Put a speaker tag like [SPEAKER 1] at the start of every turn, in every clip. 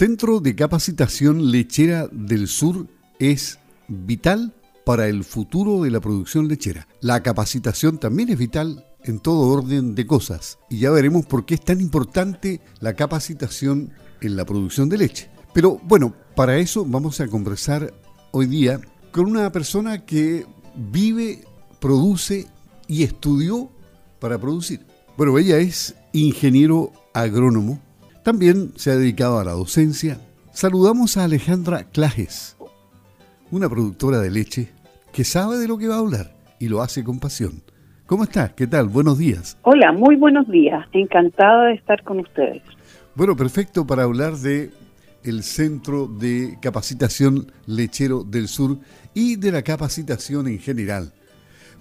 [SPEAKER 1] Centro de Capacitación Lechera del Sur es vital para el futuro de la producción lechera. La capacitación también es vital en todo orden de cosas y ya veremos por qué es tan importante la capacitación en la producción de leche. Pero bueno, para eso vamos a conversar hoy día con una persona que vive, produce y estudió para producir. Bueno, ella es ingeniero agrónomo, también se ha dedicado a la docencia. Saludamos a Alejandra Clajes, una productora de leche que sabe de lo que va a hablar y lo hace con pasión. ¿Cómo estás? ¿Qué tal? Buenos días.
[SPEAKER 2] Hola, muy buenos días. Encantada de estar con ustedes.
[SPEAKER 1] Bueno, perfecto para hablar de el Centro de Capacitación Lechero del Sur y de la capacitación en general.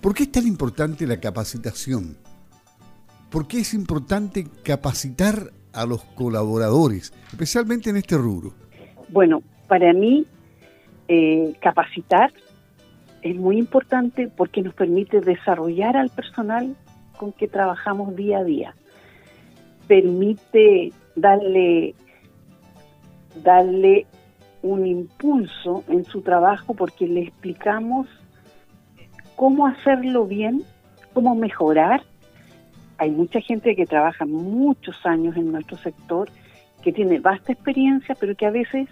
[SPEAKER 1] ¿Por qué es tan importante la capacitación? ¿Por qué es importante capacitar a los colaboradores, especialmente en este rubro?
[SPEAKER 2] Bueno, para mí eh, capacitar es muy importante porque nos permite desarrollar al personal con que trabajamos día a día. Permite darle, darle un impulso en su trabajo porque le explicamos cómo hacerlo bien, cómo mejorar. Hay mucha gente que trabaja muchos años en nuestro sector, que tiene vasta experiencia, pero que a veces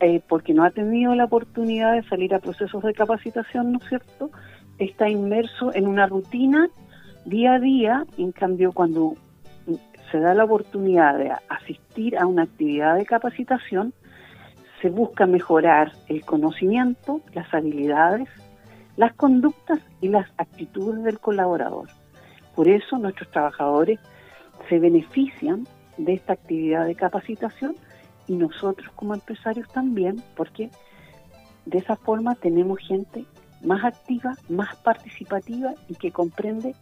[SPEAKER 2] eh, porque no ha tenido la oportunidad de salir a procesos de capacitación, ¿no es cierto? Está inmerso en una rutina día a día, en cambio cuando se da la oportunidad de asistir a una actividad de capacitación, se busca mejorar el conocimiento, las habilidades, las conductas y las actitudes del colaborador. Por eso nuestros trabajadores se benefician de esta actividad de capacitación y nosotros como empresarios también, porque de esa forma tenemos gente más activa, más participativa y que comprende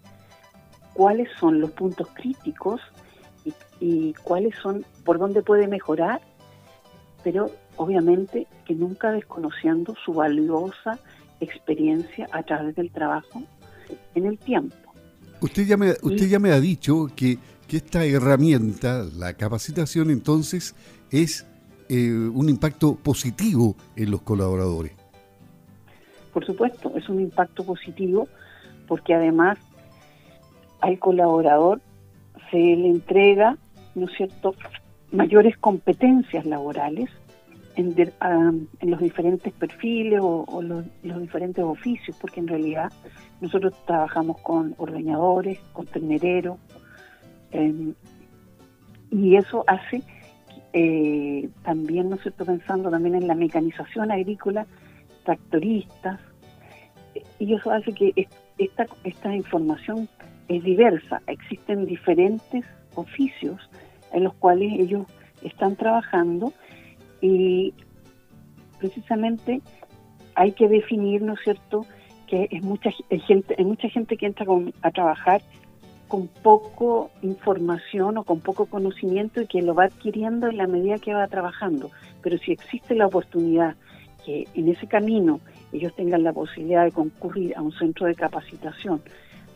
[SPEAKER 2] cuáles son los puntos críticos y, cuáles son, por dónde puede mejorar, pero obviamente que nunca desconociendo su valiosa experiencia a través del trabajo en el tiempo.
[SPEAKER 1] Usted ya me, usted ya me ha dicho que, que esta herramienta, la capacitación, entonces es eh, un impacto positivo en los colaboradores.
[SPEAKER 2] Por supuesto, es un impacto positivo porque además al colaborador se le entrega, ¿no es cierto?, mayores competencias laborales en, los diferentes perfiles o, los, diferentes oficios, porque en realidad nosotros trabajamos con ordeñadores, con ternereros, em, y eso hace eh, también, ¿no estoy pensando también en la mecanización agrícola, tractoristas, y eso hace que esta, esta información es diversa, existen diferentes oficios en los cuales ellos están trabajando y precisamente hay que definir, ¿no es cierto?, que es mucha gente, hay mucha gente que entra a trabajar con poco información o con poco conocimiento y que lo va adquiriendo en la medida que va trabajando. Pero si existe la oportunidad que en ese camino ellos tengan la posibilidad de concurrir a un centro de capacitación,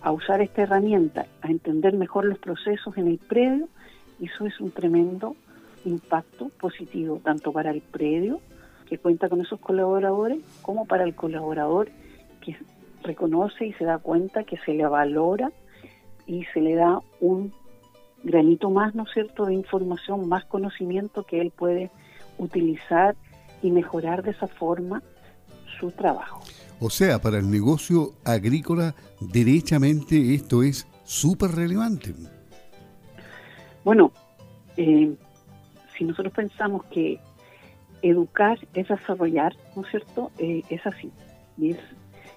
[SPEAKER 2] a usar esta herramienta, a entender mejor los procesos en el predio, eso es un tremendo impacto positivo, tanto para el predio, que cuenta con esos colaboradores, como para el colaborador que reconoce y se da cuenta que se le valora y se le da un granito más, ¿no es cierto?, de información, más conocimiento que él puede utilizar y mejorar de esa forma su trabajo.
[SPEAKER 1] O sea, para el negocio agrícola, derechamente esto es súper relevante.
[SPEAKER 2] Bueno, eh, si nosotros pensamos que educar es desarrollar, ¿no es cierto? Eh, es así. Y es,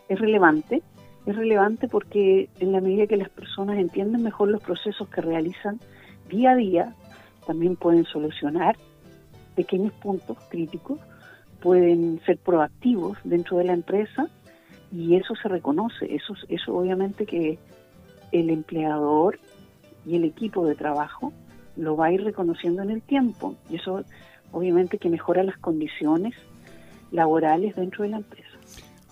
[SPEAKER 2] es relevante es relevante porque en la medida que las personas entienden mejor los procesos que realizan día a día, también pueden solucionar pequeños puntos críticos, pueden ser proactivos dentro de la empresa y eso se reconoce, eso, eso obviamente que el empleador y el equipo de trabajo lo va a ir reconociendo en el tiempo y eso obviamente que mejora las condiciones laborales dentro de la empresa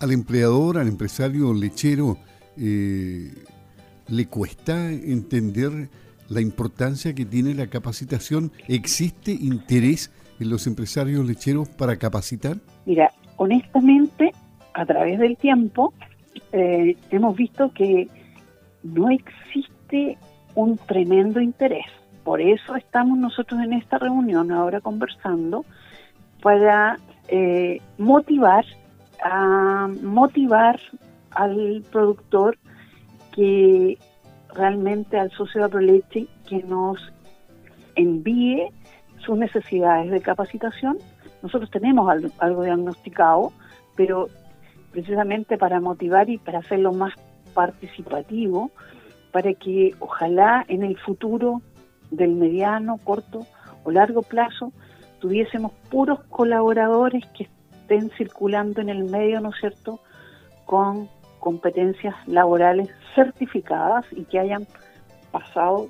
[SPEAKER 1] al empleador, al empresario lechero, eh, le cuesta entender la importancia que tiene la capacitación? ¿Existe interés en los empresarios lecheros para capacitar?
[SPEAKER 2] Mira, honestamente, a través del tiempo, eh, hemos visto que no existe un tremendo interés. Por eso estamos nosotros en esta reunión ahora conversando para eh, motivar a motivar al productor que realmente al socio de Aproleche que nos envíe sus necesidades de capacitación. Nosotros tenemos algo, diagnosticado, pero precisamente para motivar y para hacerlo más participativo, para que ojalá en el futuro del mediano, corto o largo plazo tuviésemos puros colaboradores que estén circulando en el medio, ¿no es cierto?, con competencias laborales certificadas y que hayan pasado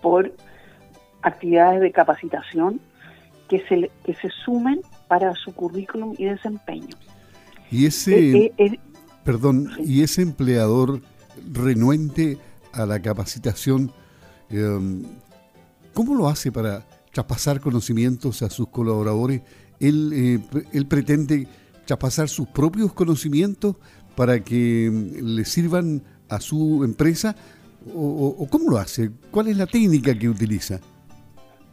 [SPEAKER 2] por actividades de capacitación que se, que se sumen para su currículum y desempeño.
[SPEAKER 1] Y ese, eh, eh, perdón, y ese empleador renuente a la capacitación, ¿cómo lo hace para traspasar conocimientos a sus colaboradores? ¿Él, eh, él pretende traspasar sus propios conocimientos para que em, le sirvan a su empresa? ¿O, cómo lo hace? ¿Cuál es la técnica que utiliza?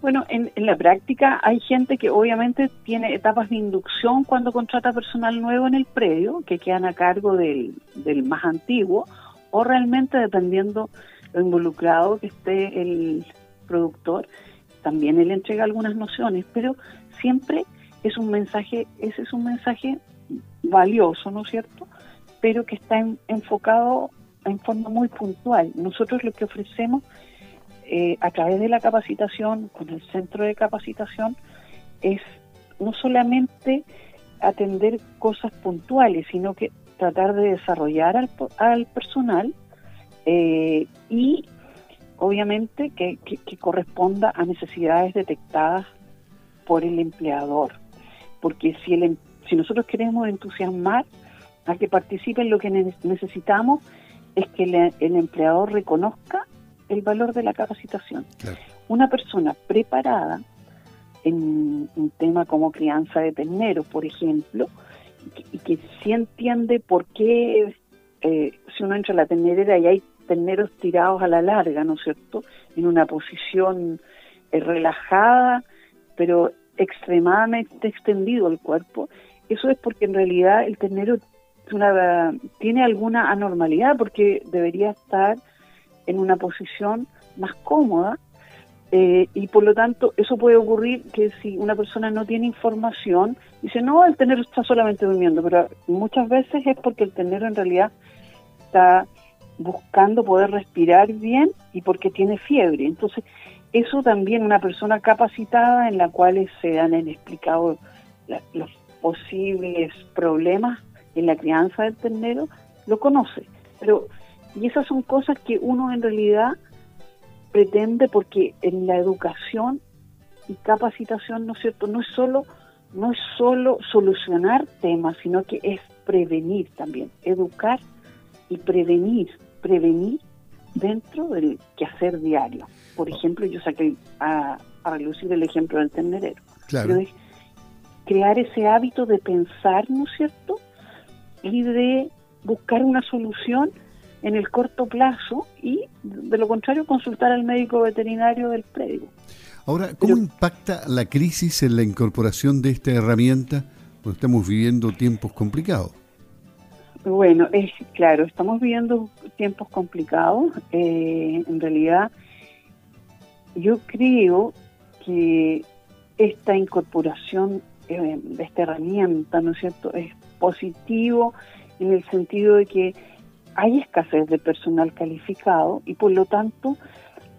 [SPEAKER 2] Bueno, en, la práctica hay gente que obviamente tiene etapas de inducción cuando contrata personal nuevo en el predio, que quedan a cargo del, más antiguo, o realmente dependiendo involucrado que esté el productor, también él entrega algunas nociones, pero siempre es un mensaje, ese es un mensaje valioso, ¿no es cierto? Pero que está enfocado en forma muy puntual. Nosotros lo que ofrecemos eh, a través de la capacitación, con el centro de capacitación, es no solamente atender cosas puntuales, sino que tratar de desarrollar al, al personal eh, y obviamente que, que, corresponda a necesidades detectadas por el empleador. Porque si, el, em, si nosotros queremos entusiasmar a que participen, lo que necesitamos es que el empleador reconozca el valor de la capacitación. Una persona preparada en un tema como crianza de terneros, por ejemplo, y que, sí entiende por qué eh, si uno entra a la ternerera y hay terneros tirados a la larga, ¿no es cierto?, en una posición eh, relajada, pero extremadamente extendido el cuerpo, eso es porque en realidad el ternero tiene alguna anormalidad porque debería estar en una posición más cómoda eh, y por lo tanto eso puede ocurrir que si una persona no tiene información dice no el ternero está solamente durmiendo pero muchas veces es porque el ternero en realidad está buscando poder respirar bien y porque tiene fiebre entonces eso también una persona capacitada en la cual se han explicado los posibles problemas en la crianza del ternero lo conoce. Pero, y esas son cosas que uno en realidad pretende porque en la educación y capacitación, ¿no es cierto? No es solo, no es solo solucionar temas, sino que es prevenir también, educar y prevenir, prevenir dentro del quehacer diario. Por ejemplo, yo saqué a, a relucir el ejemplo del ternerero.
[SPEAKER 1] Claro.
[SPEAKER 2] crear ese hábito de pensar, ¿no es cierto? y de buscar una solución en el corto plazo y, de lo contrario, consultar al médico veterinario del predio.
[SPEAKER 1] Ahora, ¿cómo impacta la crisis en la incorporación de esta herramienta cuando estamos viviendo tiempos complicados?
[SPEAKER 2] Bueno, es claro, estamos viviendo tiempos complicados. Eh, en realidad, yo creo que esta incorporación eh, de esta herramienta, ¿no es cierto?, es positivo en el sentido de que hay escasez de personal calificado y por lo tanto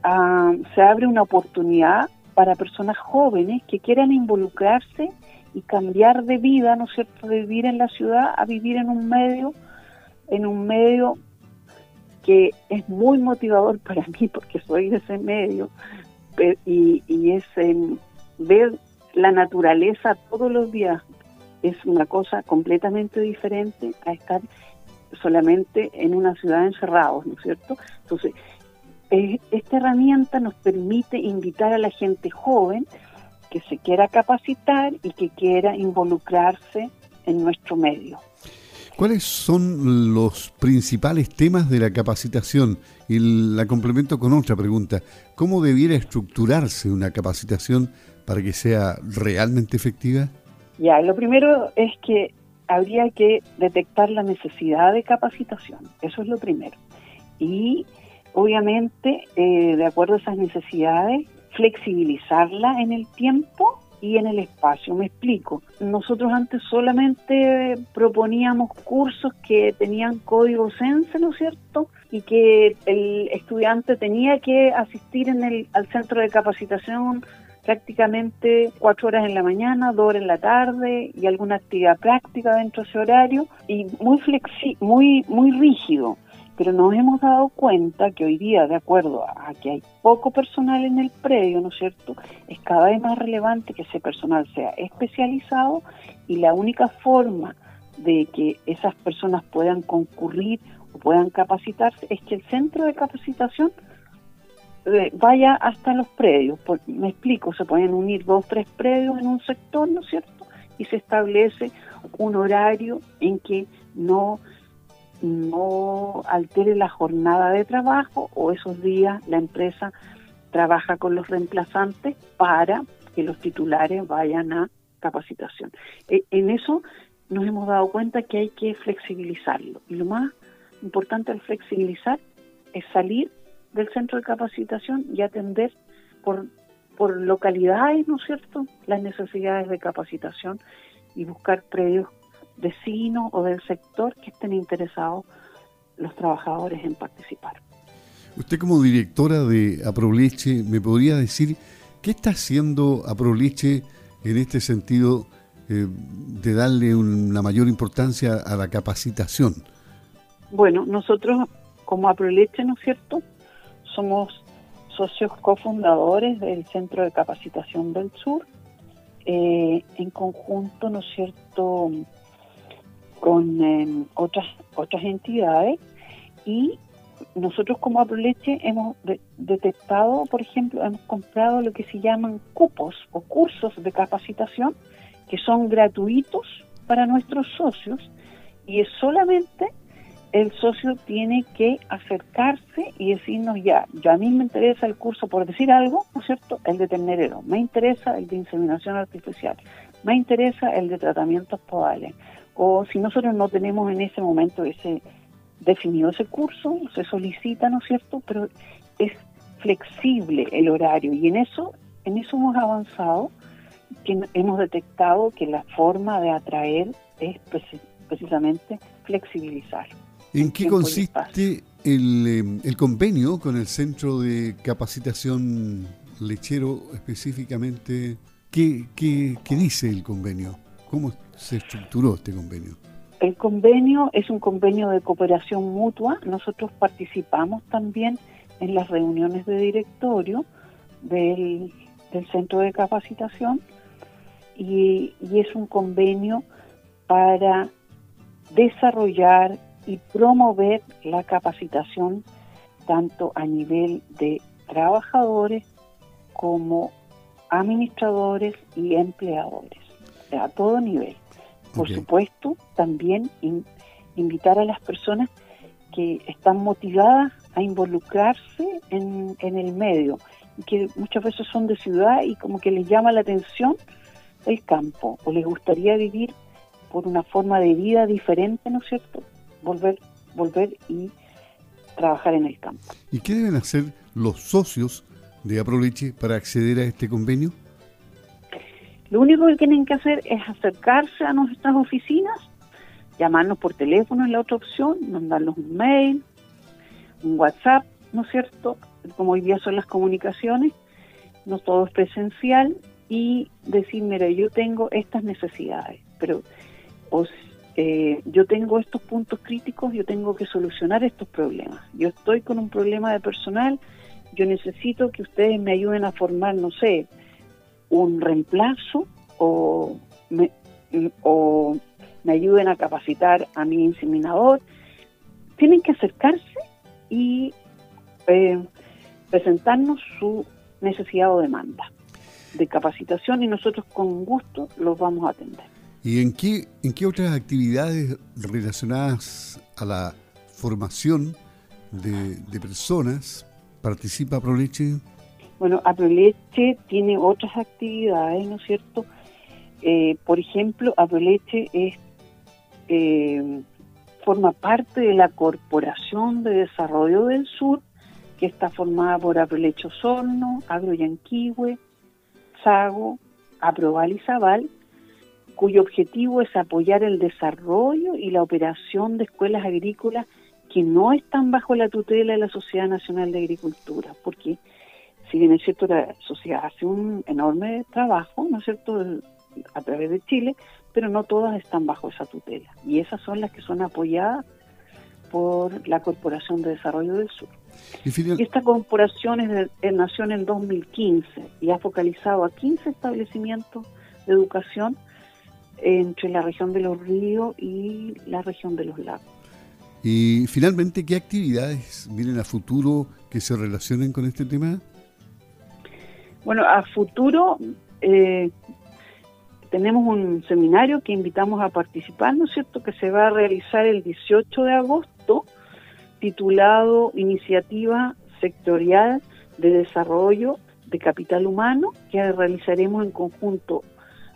[SPEAKER 2] ah, se abre una oportunidad para personas jóvenes que quieran involucrarse y cambiar de vida, ¿no es cierto?, de vivir en la ciudad a vivir en un medio, en un medio que es muy motivador para mí porque soy de ese medio y, y es ver la naturaleza todos los días, es una cosa completamente diferente a estar solamente en una ciudad encerrados, ¿no es cierto? Entonces, eh, esta herramienta nos permite invitar a la gente joven que se quiera capacitar y que quiera involucrarse en nuestro medio.
[SPEAKER 1] ¿Cuáles son los principales temas de la capacitación? Y la complemento con otra pregunta. ¿Cómo debiera estructurarse una capacitación para que sea realmente efectiva?
[SPEAKER 2] Ya, lo primero es que habría que detectar la necesidad de capacitación. Eso es lo primero. Y obviamente, eh, de acuerdo a esas necesidades, flexibilizarla en el tiempo y en el espacio. Me explico. Nosotros antes solamente proponíamos cursos que tenían código Sense, ¿no es cierto? Y que el estudiante tenía que asistir en el, al centro de capacitación prácticamente cuatro horas en la mañana, dos horas en la tarde y alguna actividad práctica dentro de ese horario y muy flexi muy muy rígido pero nos hemos dado cuenta que hoy día, de acuerdo a que hay poco personal en el predio, ¿no es cierto?, es cada vez más relevante que ese personal sea especializado y la única forma de que esas personas puedan concurrir o puedan capacitarse es que el centro de capacitación eh, vaya hasta los predios. me explico, se pueden unir dos, tres predios en un sector, ¿no es cierto? Y se establece un horario en que no no altere la jornada de trabajo o esos días la empresa trabaja con los reemplazantes para que los titulares vayan a capacitación. E, en eso nos hemos dado cuenta que hay que flexibilizarlo. Y lo más importante al flexibilizar es salir del centro de capacitación y atender por, por localidades, ¿no es cierto?, las necesidades de capacitación y buscar predios vecinos o del sector que estén interesados los trabajadores en participar.
[SPEAKER 1] Usted como directora de Aproleche, ¿me podría decir qué está haciendo Aproleche en este sentido eh, de darle una mayor importancia a la capacitación?
[SPEAKER 2] Bueno, nosotros como Aproleche, ¿no es cierto? Somos socios cofundadores del Centro de Capacitación del Sur. Eh, en conjunto, ¿no es cierto?, con em, otras otras entidades y nosotros como Aproleche hemos detectado, por ejemplo, hemos comprado lo que se llaman cupos o cursos de capacitación que son gratuitos para nuestros socios y es solamente el socio tiene que acercarse y decirnos ya, yo a mí me interesa el curso por decir algo, ¿no es cierto? El de ternero, me interesa el de inseminación artificial, me interesa el de tratamientos podales, o si nosotros no tenemos en ese momento ese definido ese curso, se solicita, ¿no es cierto? Pero es flexible el horario y en eso, en eso hemos avanzado, que hemos detectado que la forma de atraer es precisamente flexibilizar.
[SPEAKER 1] ¿En qué consiste el, em, el, convenio con el Centro de Capacitación Lechero específicamente? ¿Qué, qué, qué dice el convenio? ¿Cómo se estructuró este convenio?
[SPEAKER 2] El convenio es un convenio de cooperación mutua. Nosotros participamos también en las reuniones de directorio del, centro de capacitación y, es un convenio para desarrollar y promover la capacitación tanto a nivel de trabajadores como administradores y empleadores a todo nivel. Por supuesto, también invitar a las personas que están motivadas a involucrarse en, el medio, y que muchas veces son de ciudad y como que les llama la atención el campo, o les gustaría vivir por una forma de vida diferente, ¿no es cierto? Volver, volver y trabajar en el campo.
[SPEAKER 1] ¿Y qué deben hacer los socios de Aproleche para acceder a este convenio?
[SPEAKER 2] Lo único que tienen que hacer es acercarse a nuestras oficinas, llamarnos por teléfono es la otra opción, mandarnos un mail, un WhatsApp, ¿no es cierto? Como hoy día son las comunicaciones, no todo es presencial, y decir, mira, yo tengo estas necesidades, pero eh, yo tengo estos puntos críticos, yo tengo que solucionar estos problemas. Yo estoy con un problema de personal, yo necesito que ustedes me ayuden a formar, no sé, un reemplazo o me, o me ayuden a capacitar a mi inseminador, tienen que acercarse y eh, presentarnos su necesidad o demanda. de capacitación y nosotros con gusto los vamos a atender.
[SPEAKER 1] ¿Y en qué, en qué otras actividades relacionadas a la formación de, personas participa Proleche?
[SPEAKER 2] Bueno, Aproleche tiene otras actividades, ¿no es cierto? Eh, por ejemplo, Aproleche es eh, forma parte de la Corporación de Desarrollo del Sur, que está formada por Aproleche Osorno, Agro Yanquihue, Sago, Aproval y Zabal, cuyo objetivo es apoyar el desarrollo y la operación de escuelas agrícolas que no están bajo la tutela de la Sociedad Nacional de Agricultura, porque si bien es cierto la sociedad hace un enorme trabajo, ¿no es cierto?, a través de Chile, pero no todas están bajo esa tutela. Y esas son las que son apoyadas por la Corporación de Desarrollo del Sur. Y esta corporación es nació en el 2015 y ha focalizado a 15 establecimientos de educación entre la región de los ríos y la región de los lagos.
[SPEAKER 1] Y finalmente, ¿qué actividades vienen a futuro que se relacionen con este tema?
[SPEAKER 2] Bueno, a futuro eh, tenemos un seminario que invitamos a participar, ¿no es cierto?, que se va a realizar el 18 de agosto, titulado Iniciativa Sectorial de Desarrollo de Capital Humano, que realizaremos en conjunto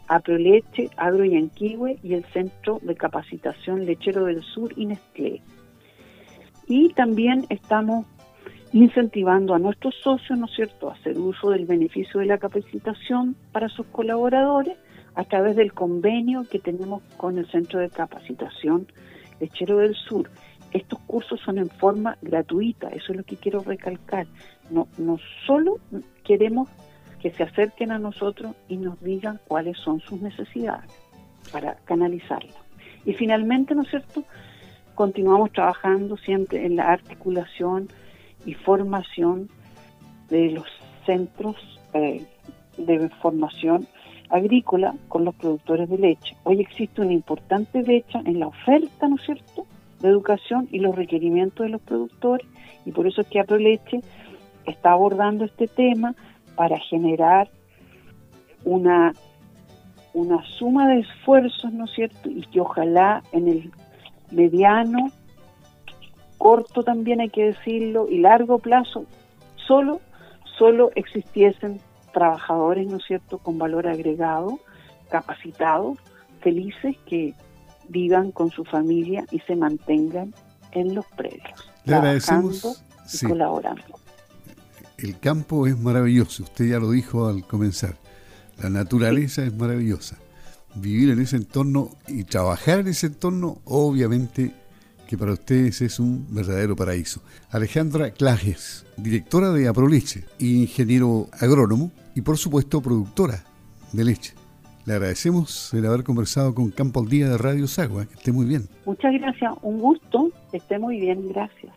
[SPEAKER 2] Aproleche, Agro Yanquihue y el Centro de Capacitación Lechero del Sur y Nestlé. Y también estamos incentivando a nuestros socios, ¿no es cierto?, a hacer uso del beneficio de la capacitación para sus colaboradores a través del convenio que tenemos con el Centro de Capacitación Lechero del Sur. Estos cursos son en forma gratuita, eso es lo que quiero recalcar. No, no solo queremos que se acerquen a nosotros y nos digan cuáles son sus necesidades para canalizarlas. Y finalmente, ¿no es cierto?, continuamos trabajando siempre en la articulación y formación de los centros eh, de formación agrícola con los productores de leche. Hoy existe una importante brecha en la oferta, ¿no es cierto?, de educación y los requerimientos de los productores y por eso es que AproLeche está abordando este tema para generar una una suma de esfuerzos, ¿no es cierto? Y que ojalá en el mediano, corto también hay que decirlo, y largo plazo, solo, solo existiesen trabajadores, ¿no es cierto?, con valor agregado, capacitados, felices, que vivan con su familia y se mantengan en los predios,
[SPEAKER 1] Le agradecemos.
[SPEAKER 2] Y colaborando.
[SPEAKER 1] El campo es maravilloso, usted ya lo dijo al comenzar. La naturaleza es maravillosa vivir en ese entorno y trabajar en ese entorno, obviamente que para ustedes es un verdadero paraíso. Alejandra Clajes, directora de Aproleche, ingeniero agrónomo y por supuesto productora de leche. Le agradecemos el haber conversado con Campo al Día de Radio Sagua. Que esté muy bien.
[SPEAKER 2] Muchas gracias. Un gusto. Que esté muy bien. Gracias.